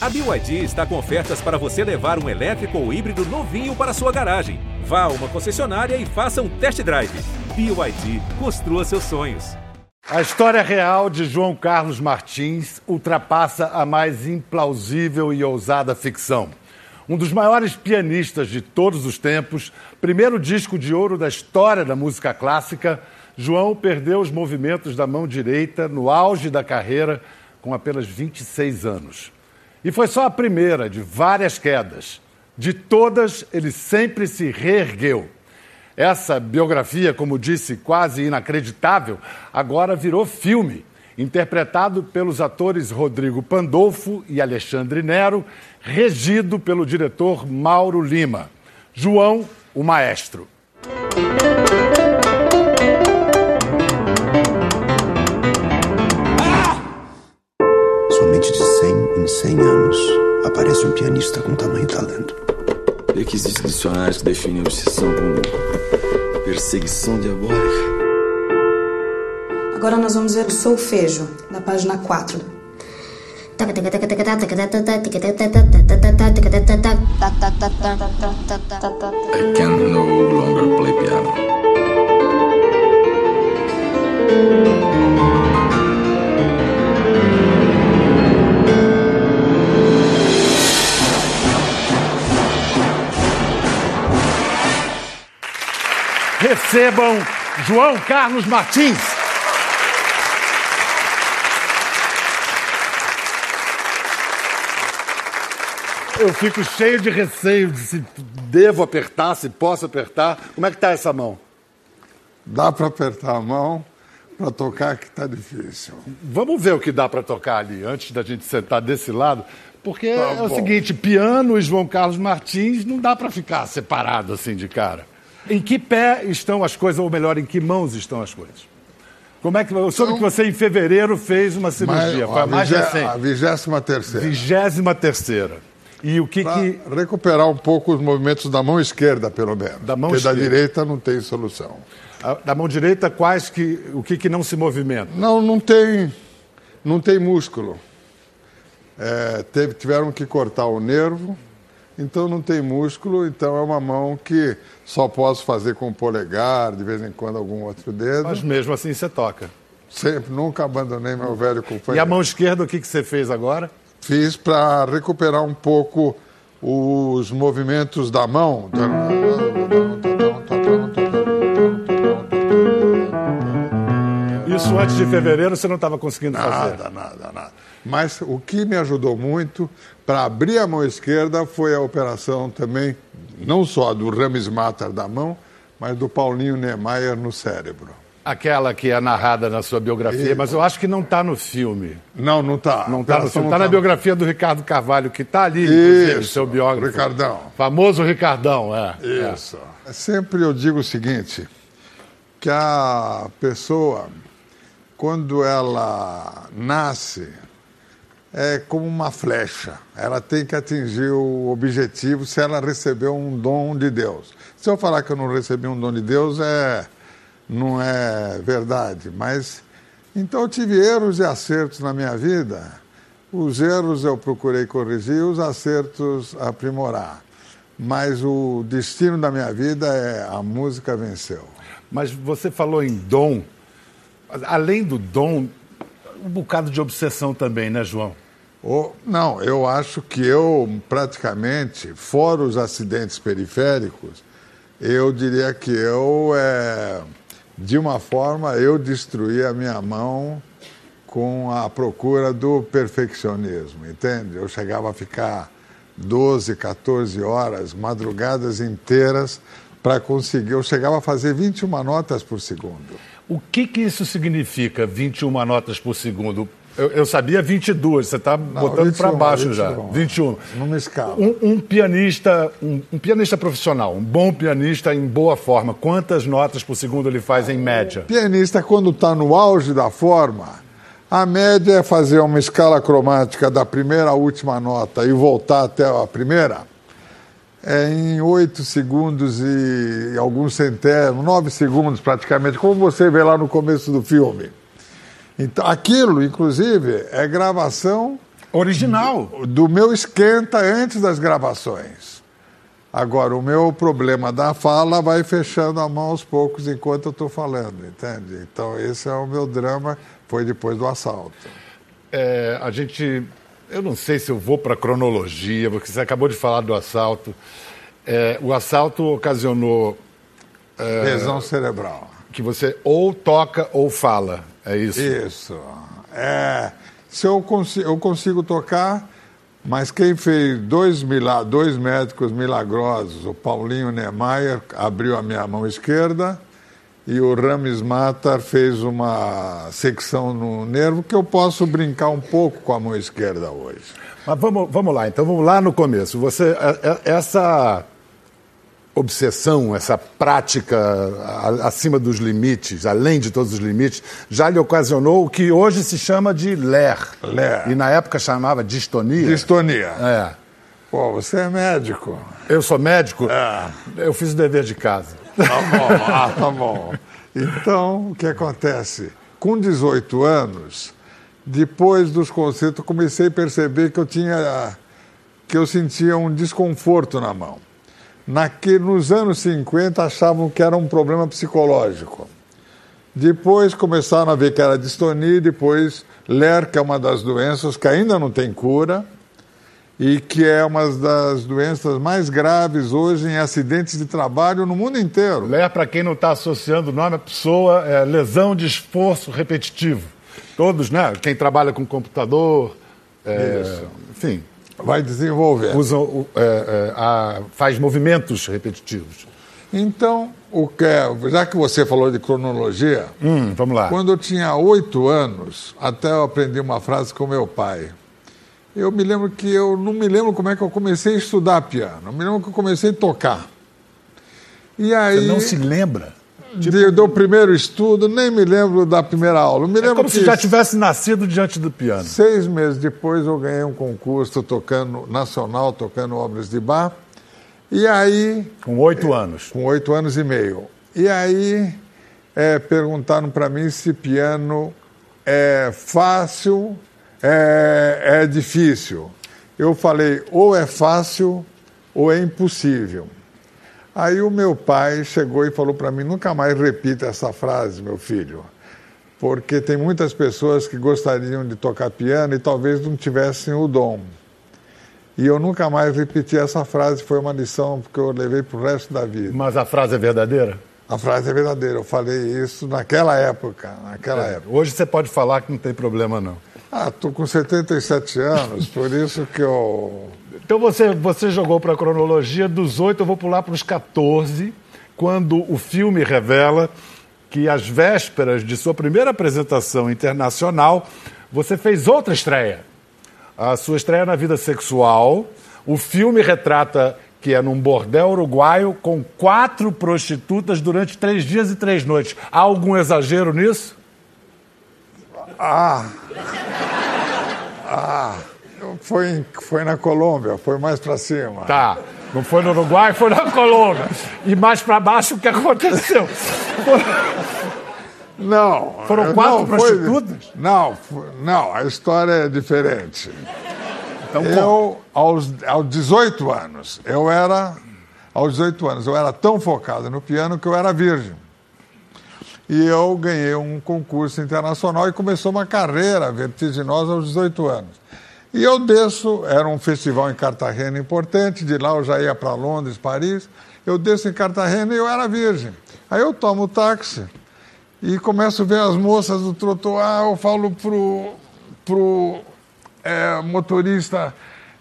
A BYD está com ofertas para você levar um elétrico ou híbrido novinho para sua garagem. Vá a uma concessionária e faça um test drive. BYD, construa seus sonhos. A história real de João Carlos Martins ultrapassa a mais implausível e ousada ficção. Um dos maiores pianistas de todos os tempos, primeiro disco de ouro da história da música clássica, João perdeu os movimentos da mão direita no auge da carreira com apenas 26 anos. E foi só a primeira de várias quedas. De todas, ele sempre se reergueu. Essa biografia, como disse, quase inacreditável, agora virou filme, interpretado pelos atores Rodrigo Pandolfo e Alexandre Nero, regido pelo diretor Mauro Lima. João, o maestro. 100 em 100 anos aparece um pianista com tamanho talento. Vê que existem dicionários que definem a obsessão como perseguição diabólica. Agora nós vamos ver o solfejo, na página 4. I can no longer play piano. Recebam João Carlos Martins. Eu fico cheio de receio de se devo apertar, se posso apertar. Como é que está essa mão? Dá para apertar a mão, para tocar que está difícil. Vamos ver o que dá para tocar ali, antes da gente sentar desse lado. Porque Tá é o seguinte, piano e João Carlos Martins não dá para ficar separado assim de cara. Em que pé estão as coisas, ou melhor, em que mãos estão as coisas? Como é que eu soube que você em fevereiro fez uma cirurgia, foi a mais recente. a vigésima terceira. Vigésima terceira. E o que que recuperar um pouco os movimentos da mão esquerda, pelo menos. Da mão Porque da esquerda. direita não tem solução. a- da mão direita quais que o que que não se movimenta? Não, não tem, não tem músculo. É, teve- tiveram que cortar o nervo, então não tem músculo, então é uma mão que só posso fazer com o polegar, de vez em quando algum outro dedo. Mas mesmo assim você toca. Sempre, nunca abandonei meu velho companheiro. E a mão esquerda o que que você fez agora? Fiz para recuperar um pouco os movimentos da mão. Isso antes de fevereiro você não estava conseguindo fazer. Nada, nada, nada. Mas o que me ajudou muito para abrir a mão esquerda foi a operação também, não só do Rames Matar da mão, mas do Paulinho Niemeyer no cérebro. Aquela que é narrada na sua biografia, mas eu acho que não está no filme. Não, não tá. Não está no filme. Está na biografia do Ricardo Carvalho, que está ali, Isso, seu biógrafo. Ricardão. Famoso Ricardão, é. Isso. Sempre eu digo o seguinte, que a pessoa, quando ela nasce, é como uma flecha. Ela tem que atingir o objetivo se ela recebeu um dom de Deus. Se eu falar que eu não recebi um dom de Deus, é, não é verdade. Mas então eu tive erros e acertos na minha vida. Os erros eu procurei corrigir, os acertos aprimorar. Mas o destino da minha vida é a música venceu. Mas você falou em dom. Além do dom, um bocado de obsessão também, né, João? Ou- não, eu acho que eu praticamente, fora os acidentes periféricos, eu diria que eu, é, de uma forma, eu destruí a minha mão com a procura do perfeccionismo, entende? Eu chegava a ficar 12, 14 horas, madrugadas inteiras, para conseguir. Eu chegava a fazer 21 notas por segundo. O que, que isso significa, 21 notas por segundo? Eu, eu sabia 22, você está botando para 21, baixo já. 21. 21. Numa escala. Um, um pianista, um, um pianista profissional, um bom pianista em boa forma, quantas notas por segundo ele faz em média? Pianista, quando está no auge da forma, a média é fazer uma escala cromática da primeira à última nota e voltar até a primeira é em oito segundos e alguns centésimos, nove segundos praticamente, como você vê lá no começo do filme. Então, aquilo, inclusive, é gravação Original. do meu esquenta antes das gravações. Agora, o meu problema da fala vai fechando a mão aos poucos enquanto eu estou falando, entende? Então, esse é o meu drama, foi depois do assalto. É, a gente. Eu não sei se eu vou para a cronologia, porque você acabou de falar do assalto. É, o assalto ocasionou Lesão cerebral. que você ou toca ou fala. É isso? Isso. É, se eu, consi eu consigo tocar, mas quem fez dois, dois médicos milagrosos, o Paulinho Niemeyer abriu a minha mão esquerda e o Rames Matar fez uma secção no nervo que eu posso brincar um pouco com a mão esquerda hoje. Mas vamos, vamos lá, então vamos lá no começo. Você, é- é- essa obsessão, essa prática acima dos limites, além de todos os limites, já lhe ocasionou o que hoje se chama de LER. LER. E na época chamava distonia. Distonia. É. Pô, você é médico. Eu sou médico, É. eu fiz o dever de casa. Tá bom, ah, tá bom. Então, o que acontece? Com 18 anos, depois dos concertos, comecei a perceber que eu tinha que eu sentia um desconforto na mão. Naque, nos anos 50 achavam que era um problema psicológico. Depois começaram a ver que era distonia, depois LER, que é uma das doenças que ainda não tem cura e que é uma das doenças mais graves hoje em acidentes de trabalho no mundo inteiro. LER, para quem não está associando o nome à pessoa, é lesão de esforço repetitivo. Todos, né? Quem trabalha com computador, é, enfim, Vai desenvolver. usam, o- é, é, a- faz movimentos repetitivos. Então, o que é- já que você falou de cronologia, Hum, vamos lá. quando eu tinha oito anos, até eu aprendi uma frase com meu pai. Eu me lembro que eu não me lembro como é que eu comecei a estudar piano. Eu me lembro que eu comecei a tocar. E aí, Você não se lembra? de- do primeiro estudo, nem me lembro da primeira aula. Eu me É lembro como que se já tivesse nascido diante do piano. Seis meses depois eu ganhei um concurso tocando nacional, tocando obras de bar. E aí, Com oito anos. com oito anos e meio. E aí é, perguntaram para mim se piano é fácil, é, é difícil. Eu falei, ou é fácil ou é impossível. Aí o meu pai chegou e falou para mim: nunca mais repita essa frase, meu filho, porque tem muitas pessoas que gostariam de tocar piano e talvez não tivessem o dom. E eu nunca mais repeti essa frase, foi uma lição que eu levei para o resto da vida. Mas a frase é verdadeira? A frase é verdadeira, eu falei isso naquela época, naquela É. época. Hoje você pode falar que não tem problema, não. Ah, estou com 77 anos, por isso que eu... Então você, você jogou para a cronologia dos oito, eu vou pular para os 14, quando o filme revela que às vésperas de sua primeira apresentação internacional, você fez outra estreia. A sua estreia na vida sexual. O filme retrata que é num bordel uruguaio com quatro prostitutas durante três dias e três noites. Há algum exagero nisso? Ah! Ah! Foi, foi na Colômbia, foi mais para cima. Tá. Não foi no Uruguai, foi na Colômbia. E mais para baixo, o que aconteceu? Foi- Não. Foram quatro não, foi- prostitutas? Não, foi- não, a história é diferente. Então, Eu, aos, aos 18 anos, eu era. Aos 18 anos, eu era tão focado no piano que eu era virgem. E eu ganhei um concurso internacional e começou uma carreira vertiginosa aos 18 anos. E eu desço, era um festival em Cartagena importante, de lá eu já ia para Londres, Paris. Eu desço em Cartagena e eu era virgem. Aí eu tomo o táxi e começo a ver as moças do trotuar, eu falo pro, pro é, motorista,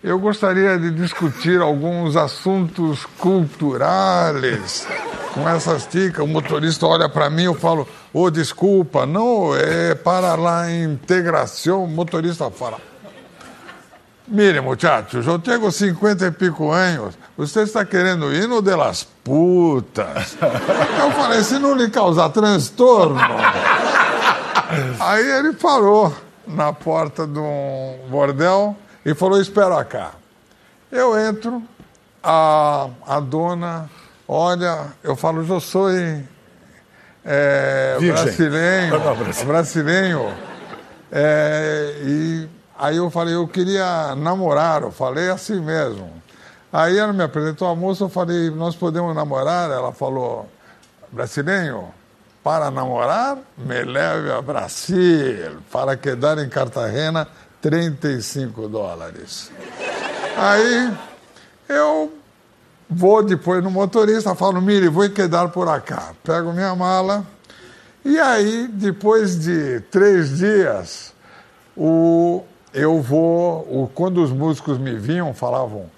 eu gostaria de discutir alguns assuntos culturais com essas ticas. O motorista olha para mim, eu falo, ô, desculpa, não, é para lá integração. O motorista fala, Mire, muchachos, eu tenho 50 e pico anos. Você está querendo ir no de las putas? Eu falei, se não lhe causar transtorno. Aí ele parou na porta de um bordel e falou, espera cá. Eu entro, a, a dona olha, eu falo, eu sou é, Virgem. brasileiro, Não, brasileiro. brasileiro. É, e Aí eu falei, eu queria namorar, eu falei assim mesmo. Aí ela me apresentou a moça, eu falei, nós podemos namorar? Ela falou, brasileiro, para namorar, me leve a Brasil, para quedar em Cartagena, 35 dólares. Aí eu vou depois no motorista, falo, mire, vou quedar por acá. Pego minha mala, e aí, depois de três dias, o, eu vou, o, quando os músicos me vinham, falavam,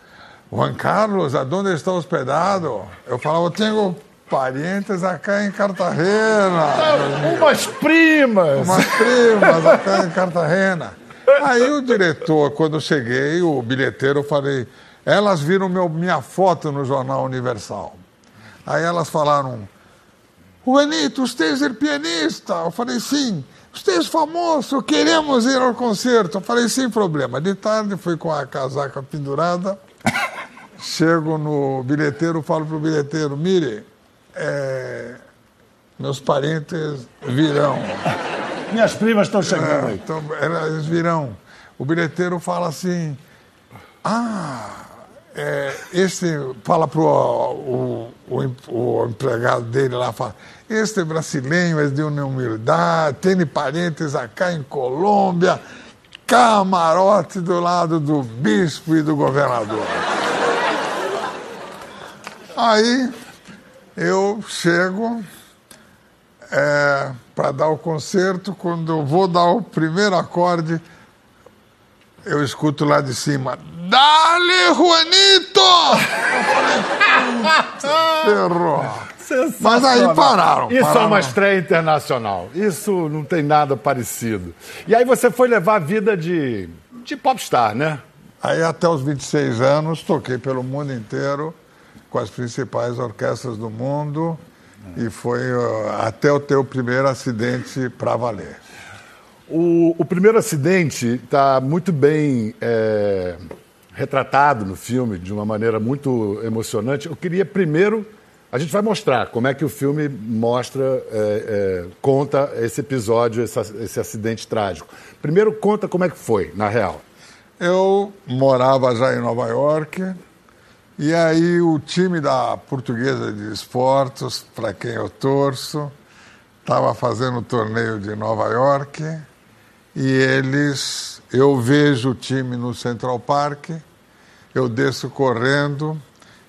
Juan Carlos, aonde está hospedado? Eu falava, tenho parientes acá em Cartagena. Umas primas! Umas primas acá em Cartagena. Aí o diretor, quando eu cheguei, o bilheteiro, eu falei, elas viram meu, minha foto no Jornal Universal. Aí elas falaram, Juanito, você é pianista? Eu falei, sim. Você é famoso, queremos ir ao concerto. Eu falei, sem problema. De tarde, fui com a casaca pendurada. Chego no bilheteiro, falo para o bilheteiro, mire, é, meus parentes virão. Minhas primas estão chegando aí. Então, eles virão. O bilheteiro fala assim, ah, é, esse fala para o, o, o, empregado dele lá, fala, este brasileiro é de uma humildade, tem parentes acá em Colômbia, camarote do lado do bispo e do governador. Aí eu chego é, para dar o concerto, quando eu vou dar o primeiro acorde, eu escuto lá de cima, Dale, Juanito! Ferrou. Mas aí pararam. Isso pararam. é uma estreia internacional. Isso não tem nada parecido. E aí você foi levar a vida de, de popstar, né? Aí até os 26 anos toquei pelo mundo inteiro com as principais orquestras do mundo e foi até o teu primeiro acidente para valer. O, o, primeiro acidente está muito bem é, retratado no filme, de uma maneira muito emocionante. Eu queria primeiro. A gente vai mostrar como é que o filme mostra, é, é, conta esse episódio, esse, esse acidente trágico. Primeiro, conta como é que foi, na real. Eu morava já em Nova York, e aí o time da Portuguesa de Esportes, para quem eu torço, estava fazendo o torneio de Nova York e eles, eu vejo o time no Central Park, eu desço correndo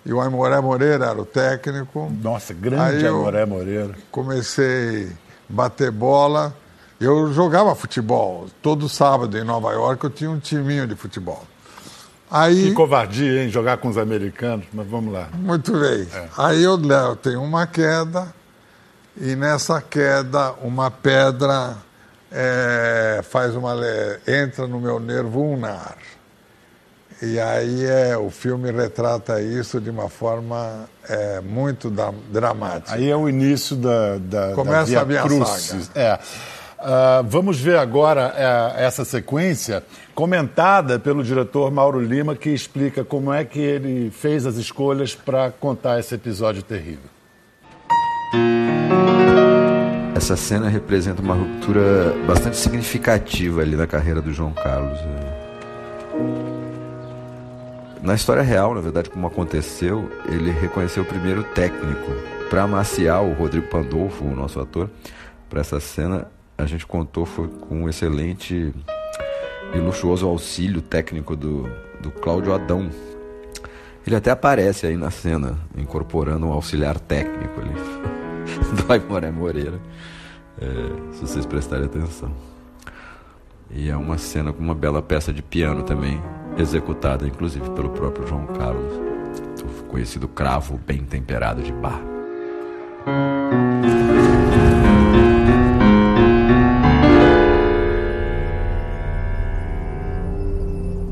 e o Aimoré Moreira era o técnico. Nossa, grande Aimoré Moreira. Comecei a bater bola. Eu jogava futebol. Todo sábado em Nova York eu tinha um timinho de futebol. Aí, que covardia, hein? Jogar com os americanos, mas vamos lá. Muito bem. É. Aí eu, eu tenho uma queda, e nessa queda, uma pedra é, faz uma. entra no meu nervo ulnar. E aí é, o filme retrata isso de uma forma é, muito da, dramática. Aí é o início da, da, Começa da a minha Crucis. saga. É. Uh, vamos ver agora uh, essa sequência comentada pelo diretor Mauro Lima, que explica como é que ele fez as escolhas para contar esse episódio terrível. Essa cena representa uma ruptura bastante significativa ali na carreira do João Carlos. Na história real, na verdade, como aconteceu, ele reconheceu o primeiro técnico para amaciar o Rodrigo Pandolfo, o nosso ator, para essa cena a gente contou foi com um excelente e luxuoso auxílio técnico do, do Cláudio Adão. Ele até aparece aí na cena, incorporando um auxiliar técnico ali, do Aimoré Moreira, é, se vocês prestarem atenção. E é uma cena com uma bela peça de piano também, executada inclusive pelo próprio João Carlos, o conhecido cravo bem temperado de bar.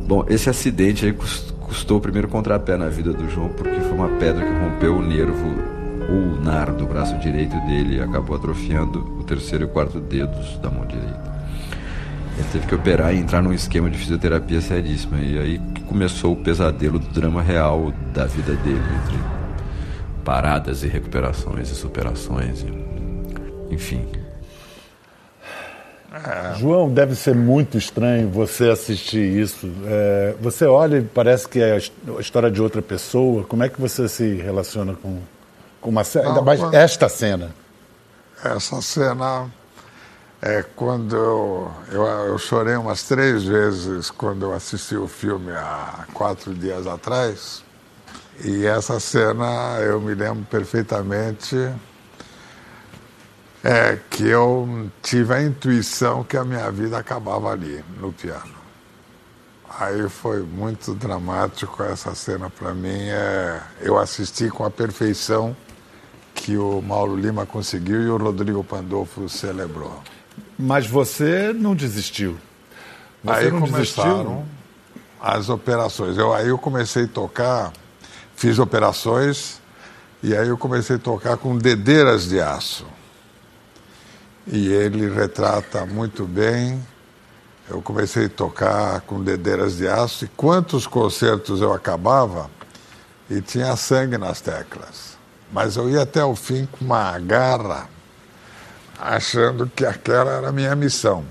Bom, esse acidente aí custou o primeiro contrapé na vida do João, porque foi uma pedra que rompeu o nervo ulnar do braço direito dele acabou atrofiando o terceiro e quarto dedos da mão direita. Ele teve que operar e entrar num esquema de fisioterapia seríssima. E aí começou o pesadelo do drama real da vida dele, entre paradas e recuperações e superações. E... Enfim. João, deve ser muito estranho você assistir isso. É, você olha e parece que é a his- a história de outra pessoa. Como é que você se relaciona com uma cena? Ainda mais esta cena. Essa cena é quando eu, eu, eu chorei umas três vezes quando eu assisti o filme há quatro dias atrás. E essa cena eu me lembro perfeitamente é que eu tive a intuição que a minha vida acabava ali, no piano. Aí foi muito dramático essa cena para mim. É, eu assisti com a perfeição que o Mauro Lima conseguiu e o Rodrigo Pandolfo celebrou. Mas você não desistiu. Você aí não começaram desistiu? as operações. Eu, aí eu comecei a tocar, fiz operações e aí eu comecei a tocar com dedeiras de aço. E ele retrata muito bem. Eu comecei a tocar com dedeiras de aço e quantos concertos eu acabava e tinha sangue nas teclas. Mas eu ia até o fim com uma garra, achando que aquela era a minha missão.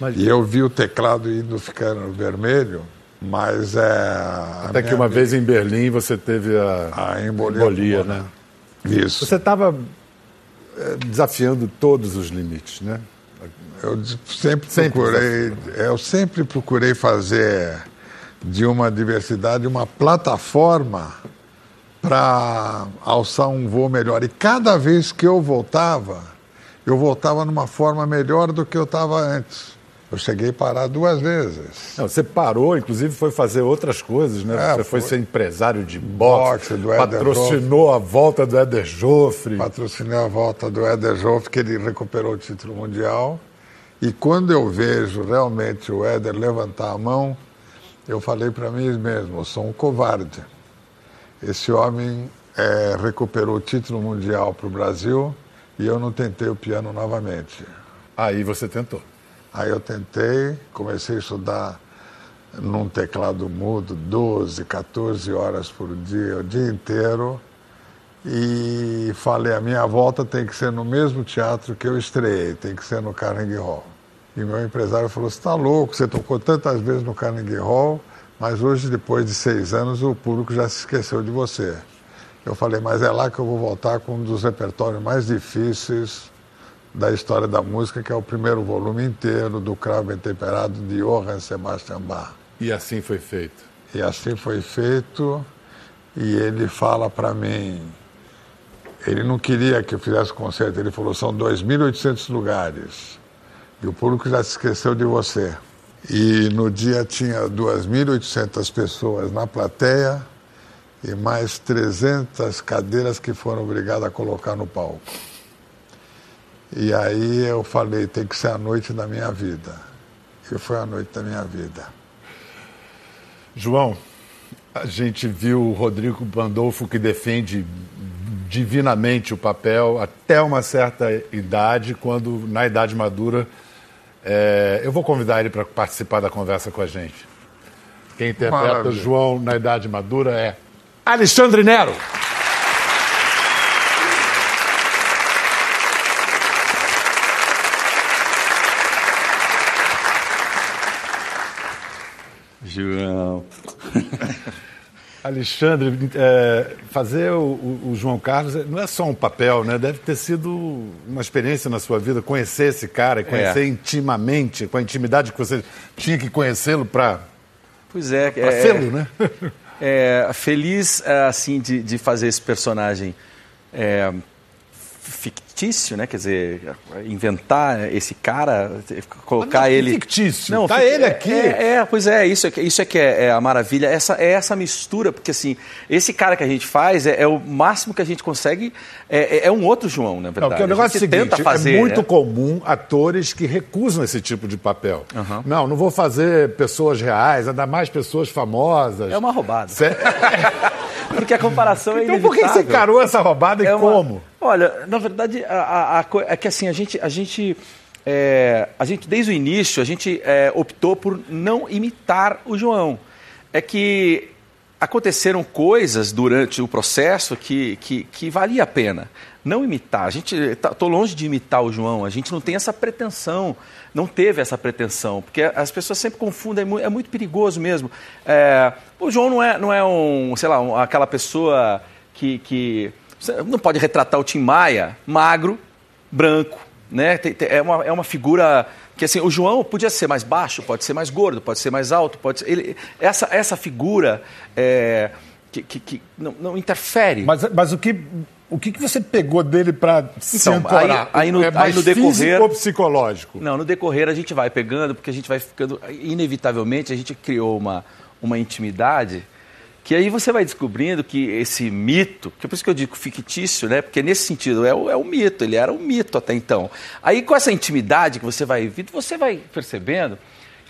Mas- E eu vi o teclado indo ficando vermelho, mas é. Até que uma vida- vez em Berlim você teve a, A embolia embolia, né? Isso. Você estava eh, desafiando todos os limites, né? Eu sempre, Sempre procurei, eu sempre procurei fazer de uma diversidade uma plataforma para alçar um voo melhor. E cada vez que eu voltava, eu voltava numa forma melhor do que eu estava antes. Eu cheguei a parar duas vezes. Não, você parou, inclusive foi fazer outras coisas, né? É, você foi, foi. ser empresário de boxe, Boxe, do patrocinou a volta do Éder Joffre. Patrocinei a volta do Éder Joff, que ele recuperou o título mundial. E quando eu vejo realmente o Éder levantar a mão, eu falei para mim mesmo, eu sou um covarde. Esse homem eh, recuperou o título mundial para o Brasil e eu não tentei o piano novamente. Aí você tentou. Aí eu tentei, comecei a estudar num teclado mudo 12, 14 horas por dia, o dia inteiro. E falei, a minha volta tem que ser no mesmo teatro que eu estreiei, tem que ser no Carnegie Hall. E meu empresário falou, você está louco, você tocou tantas vezes no Carnegie Hall, mas hoje, depois de seis anos, o público já se esqueceu de você. Eu falei, mas é lá que eu vou voltar com um dos repertórios mais difíceis da história da música, que é o primeiro volume inteiro do Cravo Bem Temperado de Johann Sebastian Bach. E assim foi feito. E assim foi feito, e ele fala para mim, ele não queria que eu fizesse concerto, ele falou, são 2.800 lugares, e o público já se esqueceu de você. E no dia tinha 2.800 pessoas na plateia e mais 300 cadeiras que foram obrigadas a colocar no palco. E aí eu falei, tem que ser a noite da minha vida. E foi a noite da minha vida. João, a gente viu o Rodrigo Pandolfo que defende divinamente o papel até uma certa idade, quando na idade madura. É, eu vou convidar ele para participar da conversa com a gente. Quem interpreta o Maravilha. João na idade madura é Alexandre Nero. João. Alexandre, é, fazer o, o- João Carlos não é só um papel, né? Deve ter sido uma experiência na sua vida, conhecer esse cara, e conhecer É. intimamente, com a intimidade que você tinha que conhecê-lo para Pois é. Pra é, sê-lo, né? é, feliz é, assim de, de fazer esse personagem é, fictício, né? Quer dizer, inventar esse cara, colocar não é ele fictício, tá ele aqui. É, é, pois é, isso é, que- isso é que é, é a maravilha. Essa é essa mistura, porque assim, esse cara que a gente faz é, é o máximo que a gente consegue. É, é- um outro João, na Não, verdade. porque o negócio é o seguinte, tenta fazer, é muito né? comum atores que recusam esse tipo de papel. Não, não vou fazer pessoas reais, ainda mais pessoas famosas. É uma roubada. Cê- Porque a comparação é Então por que você encarou essa roubada e É uma- como? Olha, na verdade, a, a- a é que assim, a gente, a gente, é, a gente desde o início, a gente é, optou por não imitar o João. É que aconteceram coisas durante o processo que, que, que valia a pena. Não imitar. A gente estou longe de imitar o João. A gente não tem essa pretensão, não teve essa pretensão, porque as pessoas sempre confundem. É muito, é muito perigoso mesmo. É, o João não é, não é um, sei lá, um, aquela pessoa que, que não pode retratar o Tim Maia magro, branco, né? É, uma, é uma figura que assim, o João podia ser mais baixo, pode ser mais gordo, pode ser mais alto, pode ser, ele, essa, essa figura é, que, que, que não, não, interfere. Mas, mas o que o que, que você pegou dele para se então, ancorar? Aí, aí, no, é mais aí no decorrer ou psicológico? Não, no decorrer a gente vai pegando porque a gente vai ficando inevitavelmente a gente criou uma uma intimidade que aí você vai descobrindo que esse mito, que é por isso que eu digo fictício, né? Porque nesse sentido é o, é o mito, ele era um mito até então. Aí com essa intimidade que você vai vendo, você vai percebendo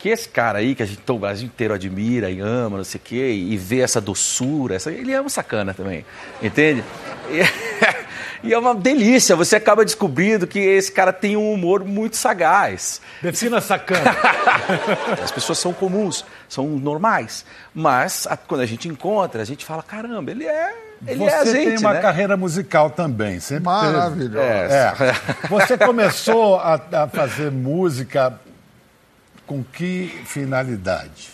que esse cara aí, que a gente, o Brasil inteiro admira e ama, não sei o quê, e vê essa doçura, essa, ele é um sacana também, entende? E, e, é uma delícia, você acaba descobrindo que esse cara tem um humor muito sagaz. Defina sacana. As pessoas são comuns, são normais, mas a, quando a gente encontra, a gente fala, caramba, ele é ele você é a gente, tem uma né? carreira musical também, sempre Maravilhoso. É. Você começou a, a fazer música com que finalidade?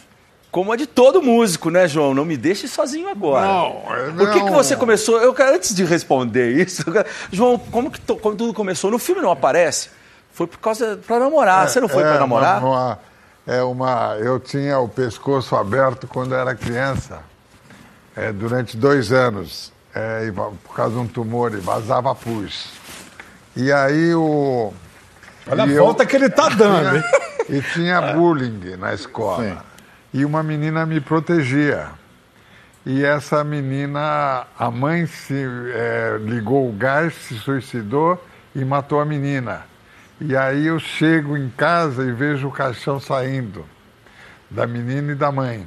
Como a de todo músico, né, João? Não me deixe sozinho agora. Não, não. Por que, que você começou? Eu antes de responder isso, João, como que como tudo começou? No filme não aparece. Foi por causa para namorar. É, você não foi é, para namorar? Uma, uma, é uma. Eu tinha o pescoço aberto quando era criança, é, durante dois anos, é, por causa de um tumor e vazava pus. E aí o. Olha a volta que ele está dando, hein? E tinha bullying na escola. Sim. E uma menina me protegia. E essa menina, a mãe se é, ligou o gás, se suicidou e matou a menina. E aí eu chego em casa e vejo o caixão saindo da menina e da mãe.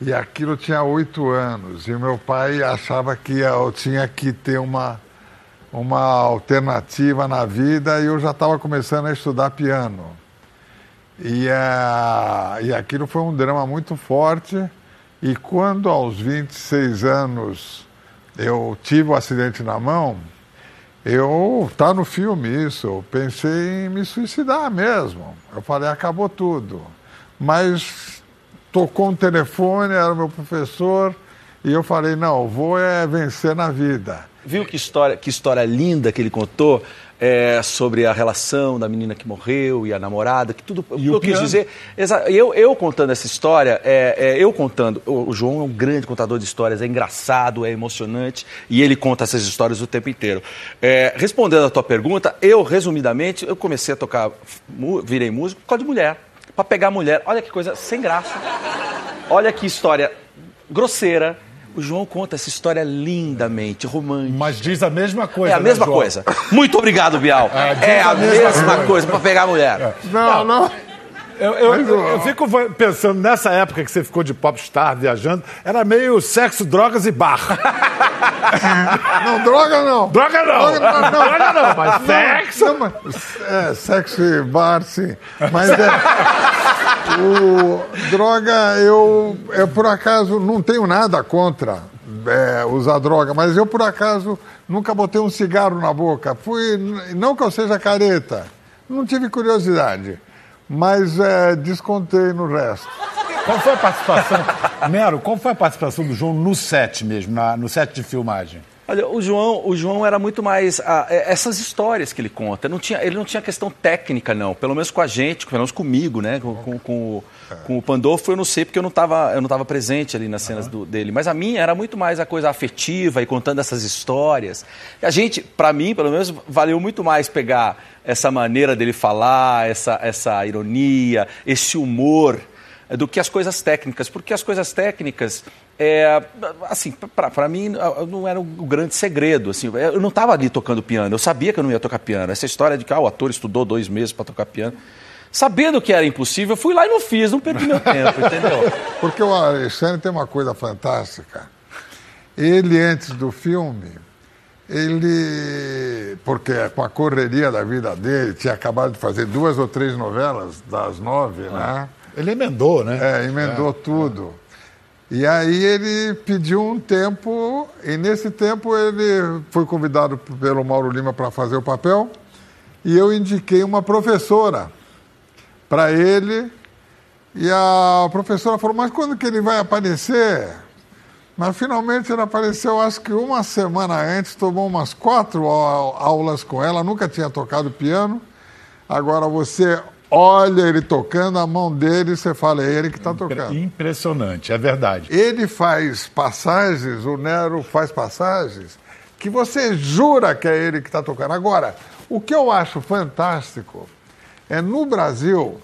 E aquilo tinha oito anos. E meu pai achava que eu tinha que ter uma, uma alternativa na vida e eu já estava começando a estudar piano. E, uh, e aquilo foi um drama muito forte. E quando aos 26 anos eu tive o um acidente na mão, eu, tá no filme isso, eu pensei em me suicidar mesmo. Eu falei, acabou tudo. Mas tocou um telefone, era meu professor, e eu falei, não, vou é vencer na vida. Viu que história, que história linda que ele contou? É, sobre a relação da menina que morreu e a namorada, que tudo. E eu quis dizer. Eu, eu contando essa história, é, é, eu contando. O, João é um grande contador de histórias, é engraçado, é emocionante e ele conta essas histórias o tempo inteiro. É, respondendo a tua pergunta, eu, resumidamente, eu comecei a tocar, virei músico por causa de mulher. Para pegar mulher. Olha que coisa sem graça. Olha que história grosseira o João conta essa história lindamente, romântica. Mas diz a mesma coisa. É a né, mesma João? coisa. Muito obrigado, Bial. É, é a, a, mesma, mesma coisa para pegar a mulher. É. Não, não. Eu, eu, eu, eu, fico pensando, nessa época que você ficou de popstar viajando, era meio sexo, drogas e bar. não, droga não. Droga não. Droga não, não. Droga não mas não, sexo. Não, mas, é, sexo e bar, sim. Mas é. o, droga, eu, eu por acaso não tenho nada contra é, usar droga, mas eu por acaso nunca botei um cigarro na boca. Fui, não que eu seja careta, não tive curiosidade mas é, descontei no resto. Qual foi a participação, Mero, qual foi a participação do João no set mesmo, na, no set de filmagem? Olha, o João, o João era muito mais ah, é, essas histórias que ele conta. Não tinha, ele não tinha questão técnica, não. Pelo menos com a gente, pelo menos comigo, né? Com, com, com, com o Pandolfo, eu não sei porque eu não estava eu não tava presente ali nas cenas do, dele. Mas a minha era muito mais a coisa afetiva e contando essas histórias. E a gente, para mim, pelo menos, valeu muito mais pegar essa maneira dele falar, essa, essa ironia, esse humor do que as coisas técnicas, porque as coisas técnicas é, assim, para mim não era o um grande segredo. Assim, eu não estava ali tocando piano, eu sabia que eu não ia tocar piano. Essa história de que ah, o ator estudou dois meses para tocar piano. Sabendo que era impossível, eu fui lá e não fiz, não perdi meu tempo, entendeu? Porque o Alexandre tem uma coisa fantástica. Ele, antes do filme, ele, porque com a correria da vida dele, tinha acabado de fazer duas ou três novelas das nove, né? Ele emendou, né? É, emendou é, tudo. É. E aí ele pediu um tempo, e nesse tempo ele foi convidado pelo Mauro Lima para fazer o papel, e eu indiquei uma professora para ele, e a professora falou, mas quando que ele vai aparecer? Mas finalmente ele apareceu, acho que uma semana antes, tomou umas quatro aulas com ela, nunca tinha tocado piano. Agora você olha ele tocando, a mão dele, você fala, é ele que está tocando. Impressionante, é verdade. Ele faz passagens, o Nero faz passagens, que você jura que é ele que está tocando. Agora, o que eu acho fantástico é no Brasil,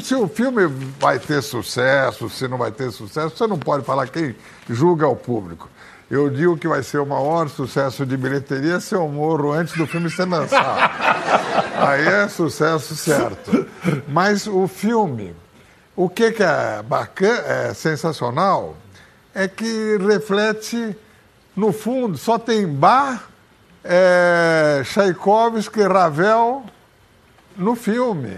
se o filme vai ter sucesso, se não vai ter sucesso, você não pode falar quem julga o público. Eu digo que vai ser o maior sucesso de bilheteria se eu morro antes do filme ser lançado. Aí é sucesso certo. Mas o filme, o que, que é bacana, é sensacional, é que reflete, no fundo, só tem Bar, é, Tchaikovsky, Ravel no filme.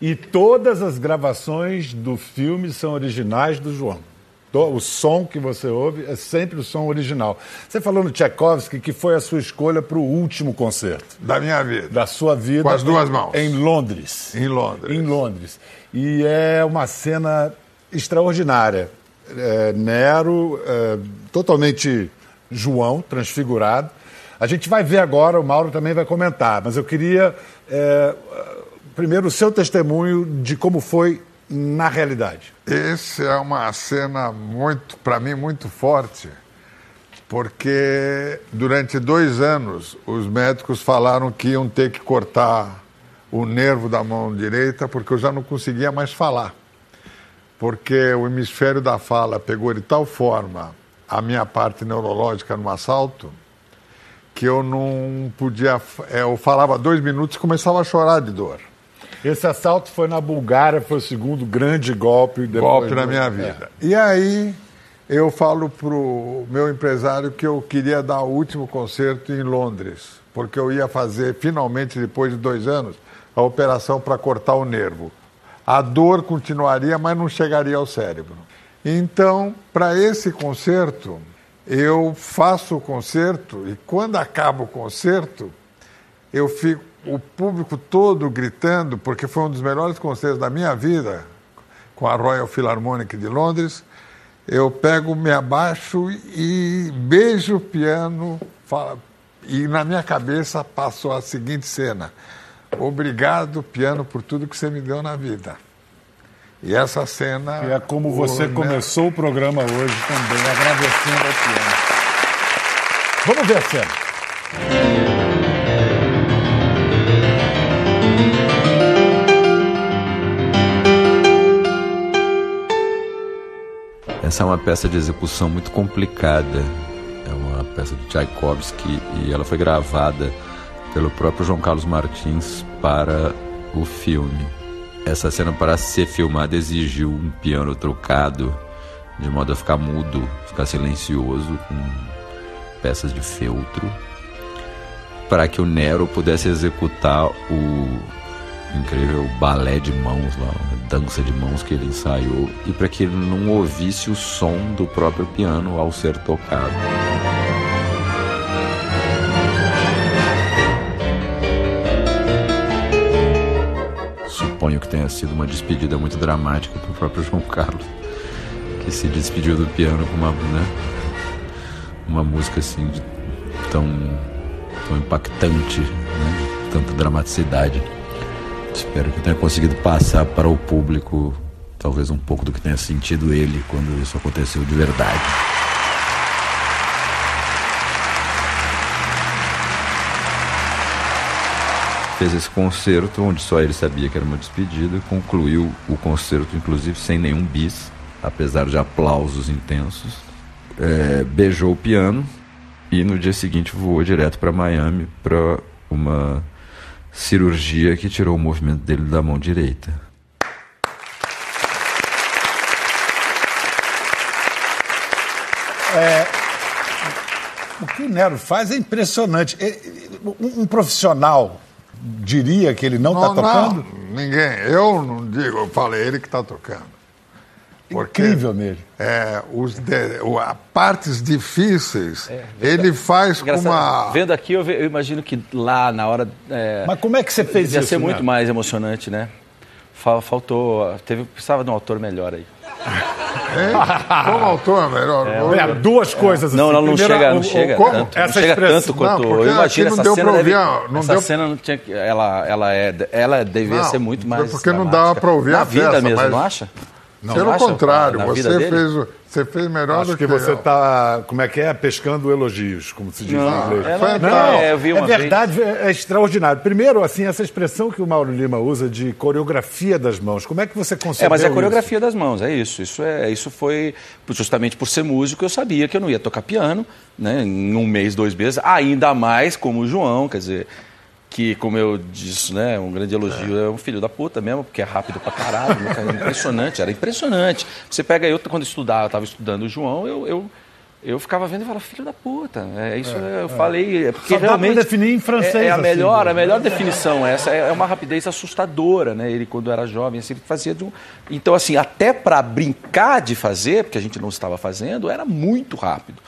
E todas as gravações do filme são originais do João o som que você ouve é sempre o som original. Você falou no Tchaikovsky que foi a sua escolha para o último concerto. Da minha vida. Da sua vida. Com as duas mãos. Em Londres. Em Londres. Em Londres. E é uma cena extraordinária. É, Nero, é, totalmente João, transfigurado. A gente vai ver agora, o Mauro também vai comentar, mas eu queria, é, primeiro, o seu testemunho de como foi na realidade? Essa é uma cena muito, para mim, muito forte, porque durante dois anos os médicos falaram que iam ter que cortar o nervo da mão direita porque eu já não conseguia mais falar. Porque o hemisfério da fala pegou de tal forma a minha parte neurológica no assalto que eu não podia. É, eu falava dois minutos e começava a chorar de dor. Esse assalto foi na Bulgária, foi o segundo grande golpe. Golpe na minha vida. É. E aí eu falo pro meu empresário que eu queria dar o último concerto em Londres, porque eu ia fazer, finalmente, depois de dois anos, a operação para cortar o nervo. A dor continuaria, mas não chegaria ao cérebro. Então, para esse concerto, eu faço o concerto e quando acaba o concerto, eu fico o público todo gritando, porque foi um dos melhores concertos da minha vida, com a Royal Philharmonic de Londres. Eu pego, me abaixo e beijo o piano, fala, e na minha cabeça passou a seguinte cena: Obrigado, piano, por tudo que você me deu na vida. E essa cena. E é como você o... começou o programa hoje também, agradecendo ao piano. Vamos ver a cena. Essa é uma peça de execução muito complicada. É uma peça de Tchaikovsky e ela foi gravada pelo próprio João Carlos Martins para o filme. Essa cena, para ser filmada, exigiu um piano trocado, de modo a ficar mudo, ficar silencioso, com peças de feltro, para que o Nero pudesse executar o incrível balé de mãos lá, dança de mãos que ele ensaiou e para que ele não ouvisse o som do próprio piano ao ser tocado. Suponho que tenha sido uma despedida muito dramática para o próprio João Carlos, que se despediu do piano com uma, né, uma música assim de, tão, tão impactante, né, tanta dramaticidade. Espero que tenha conseguido passar para o público talvez um pouco do que tenha sentido ele quando isso aconteceu de verdade. Fez esse concerto onde só ele sabia que era uma despedida, concluiu o concerto inclusive sem nenhum bis, apesar de aplausos intensos. É, beijou o piano e no dia seguinte voou direto para Miami para uma cirurgia que tirou o movimento dele da mão direita. É, o que o Nero faz é impressionante. Um profissional diria que ele não está tocando? Não, ninguém. Eu não digo, eu falei ele que está tocando. Porque, Incrível nele. É, os de, o, a, partes difíceis, ele faz com uma. Vendo aqui, eu, ve- eu imagino que lá na hora. É, Mas como é que você fez devia isso? ser muito Neto? mais emocionante, né? Fal- Faltou. Teve, precisava de um autor melhor aí. Hein? Como autor, melhor. É, duas coisas Não, assim. não, não Primeiro, chega, o- não o- chega como? tanto. Essa não chega expressão- tanto quanto. Não, eu imagino não essa deu cena. deve- ouvir, não essa deu- cena não tinha que. Ela, ela, é, ela devia Não, ser muito mais. porque não dava pra ouvir Na a vida peça, mesmo, mas- não acha? Pelo acha? contrário, Na você fez, o- você fez melhor Acho do que que você está, como é que é? Pescando elogios, como se diz Não, em inglês. é, Foi- não, Não, é, eu vi uma é verdade, é, é extraordinário. Primeiro, assim, essa expressão que o Mauro Lima usa de coreografia das mãos, como é que você concebeu É, mas é a isso? coreografia das mãos, é isso. Isso, é, isso foi justamente por ser músico, eu sabia que eu não ia tocar piano, né? Em um mês, dois meses, ainda mais como o João, quer dizer, que, como eu disse, né, um grande elogio, é um filho da puta mesmo, porque é rápido pra caralho, né, cara? impressionante, era impressionante. Você pega eu, quando estudava, eu estava estudando o João, eu, eu, eu ficava vendo e falava, filho da puta, é isso eu falei, é porque Só realmente... definir em francês, É, é a assim, melhor, né? a melhor definição essa, é uma rapidez assustadora, né? Ele, quando era jovem, assim, ele fazia de um... Então, assim, até para brincar de fazer, porque a gente não estava fazendo, era muito rápido.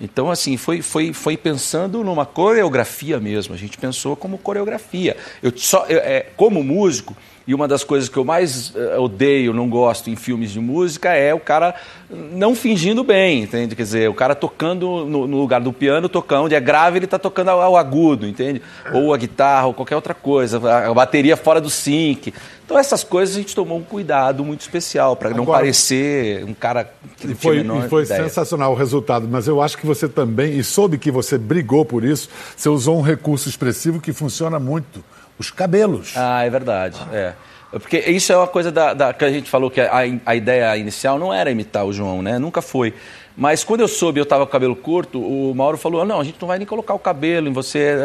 Então, assim, foi, foi, foi pensando numa coreografia mesmo. A gente pensou como coreografia. Eu só, eu, é, como músico, e uma das coisas que eu mais eh, odeio, não gosto em filmes de música é o cara não fingindo bem, entende? Quer dizer, o cara tocando no, no lugar do piano, tocando, onde é grave, ele está tocando ao, ao agudo, entende? Ou a guitarra, ou qualquer outra coisa, a, a bateria fora do sync. Então, essas coisas a gente tomou um cuidado muito especial, para não parecer um cara que não foi, tinha a e foi ideia. sensacional o resultado, mas eu acho que você também, e soube que você brigou por isso, você usou um recurso expressivo que funciona muito, os cabelos. Ah, é verdade. É. Porque isso é uma coisa da, da- que a gente falou que a, a ideia inicial não era imitar o João, né? Nunca foi. Mas quando eu soube eu estava com o cabelo curto, o Mauro falou: não, a gente não vai nem colocar o cabelo em você.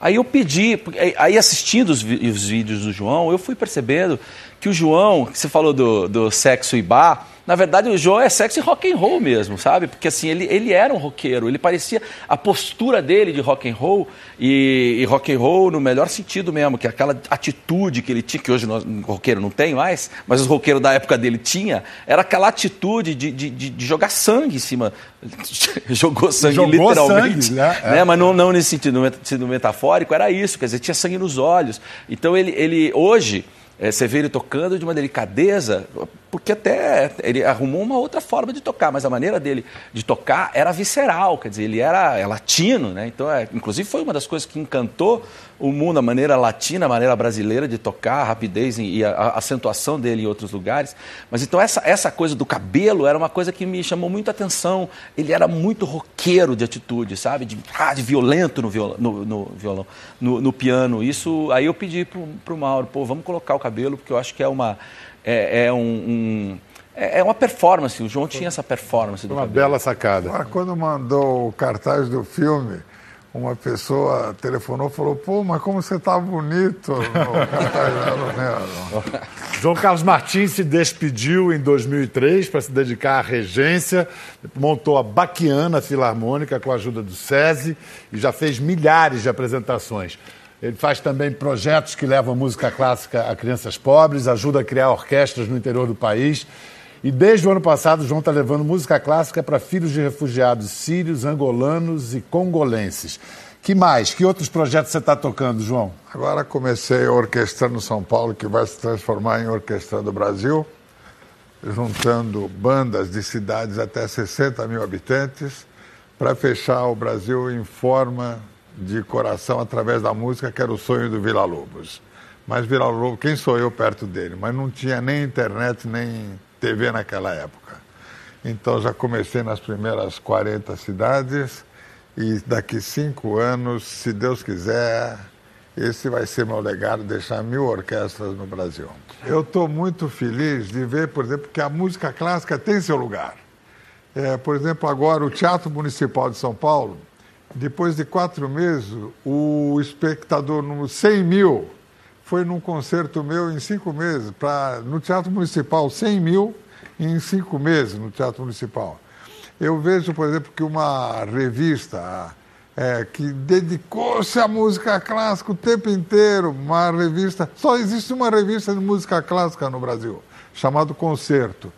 Aí eu pedi, aí- assistindo os, os vídeos do João, eu fui percebendo que o João, que você falou do, do sexo e bar, na verdade o João é sexo e rock and roll mesmo, sabe? Porque assim, ele, ele era um roqueiro, ele parecia a postura dele de rock and roll e, e rock and roll no melhor sentido mesmo, que é aquela atitude que ele tinha, que hoje nós, o roqueiro não tem mais, mas os roqueiros da época dele tinha, era aquela atitude de, de, de- de jogar sangue em cima. Jogou sangue Jogou literalmente. sangue, né? né? É. Mas não, não nesse sentido, met- sentido metafórico, era isso, quer dizer, tinha sangue nos olhos. Então ele, ele hoje, eh, você vê ele tocando de uma delicadeza, porque até ele arrumou uma outra forma de tocar, mas a maneira dele de tocar era visceral, quer dizer, ele era é latino, né? Então, é, inclusive foi uma das coisas que encantou o mundo, a maneira latina, a maneira brasileira de tocar, a rapidez e a, a acentuação dele em outros lugares. Mas então essa, essa coisa do cabelo era uma coisa que me chamou muito a atenção. Ele era muito roqueiro de atitude, sabe? De, ah, de violento no violão, no, no violão, no, no piano. Isso aí eu pedi pro, pro Mauro, pô, vamos colocar o cabelo, porque eu acho que é uma. É, é um, um- é é uma performance. O João tinha essa performance do Uma cabelo. bela sacada. Agora, quando mandou o cartaz do filme, uma pessoa telefonou e falou: pô, mas como você tá bonito não lembro. João Carlos Martins se despediu em 2003 para se dedicar à regência, montou a Baquiana Filarmônica com a ajuda do SESI e já fez milhares de apresentações. Ele faz também projetos que levam música clássica a crianças pobres, ajuda a criar orquestras no interior do país. E desde o ano passado, João está levando música clássica para filhos de refugiados sírios, angolanos e congolenses. Que mais? Que outros projetos você está tocando, João? Agora comecei orquestrando São Paulo, que vai se transformar em Orquestrando Brasil, juntando bandas de cidades até 60 mil habitantes, para fechar o Brasil em forma de coração através da música, que era o sonho do Vila Lobos. Mas Vila Lobos, quem sou eu perto dele? Mas não tinha nem internet, nem TV naquela época. Então já comecei nas primeiras 40 cidades e daqui cinco anos, se Deus quiser, esse vai ser meu legado, deixar mil orquestras no Brasil. Eu estou muito feliz de ver, por exemplo, que a música clássica tem seu lugar. É, por exemplo, agora o Teatro Municipal de São Paulo, depois de quatro meses, o espectador número 100 mil foi num concerto meu em cinco meses, pra, no Teatro Municipal, 100 mil em cinco meses no Teatro Municipal. Eu vejo, por exemplo, que uma revista é, que dedicou-se à música clássica o tempo inteiro, uma revista. Só existe uma revista de música clássica no Brasil, chamada Concerto.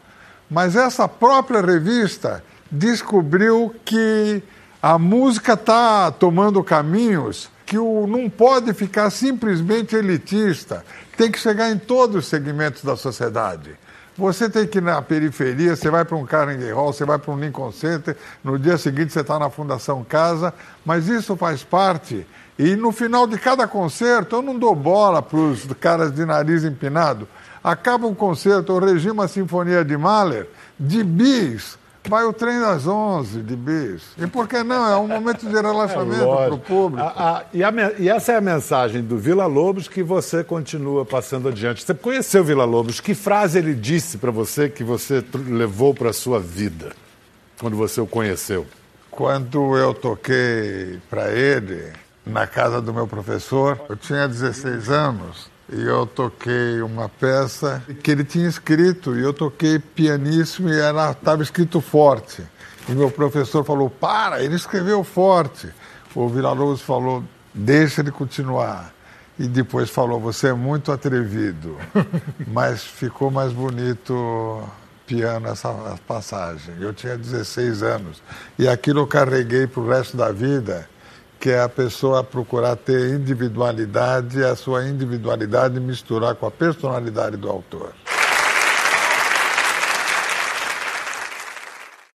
Mas essa própria revista descobriu que a música está tomando caminhos que o, não pode ficar simplesmente elitista, tem que chegar em todos os segmentos da sociedade. Você tem que ir na periferia, você vai para um Carnegie Hall, você vai para um Lincoln Center, no dia seguinte você está na Fundação Casa, mas isso faz parte. E no final de cada concerto, eu não dou bola para os caras de nariz empinado. Acaba um concerto, eu regimo a Sinfonia de Mahler, de bis, Vai o trem das 11 de bis. E por que não? É um momento de relaxamento é para o público. A, a, e, a, e, essa é a mensagem do Vila Lobos que você continua passando adiante. Você conheceu o Vila Lobos. Que frase ele disse para você que você levou para a sua vida quando você o conheceu? Quando eu toquei para ele na casa do meu professor, eu tinha 16 anos e eu toquei uma peça que ele tinha escrito e eu toquei pianíssimo e estava escrito forte. E meu professor falou: para, ele escreveu forte. O Vila-Lobos falou: deixa ele continuar. E depois falou: você é muito atrevido. Mas ficou mais bonito piano essa passagem. Eu tinha 16 anos e aquilo eu carreguei para o resto da vida que é a pessoa procurar ter individualidade e a sua individualidade misturar com a personalidade do autor.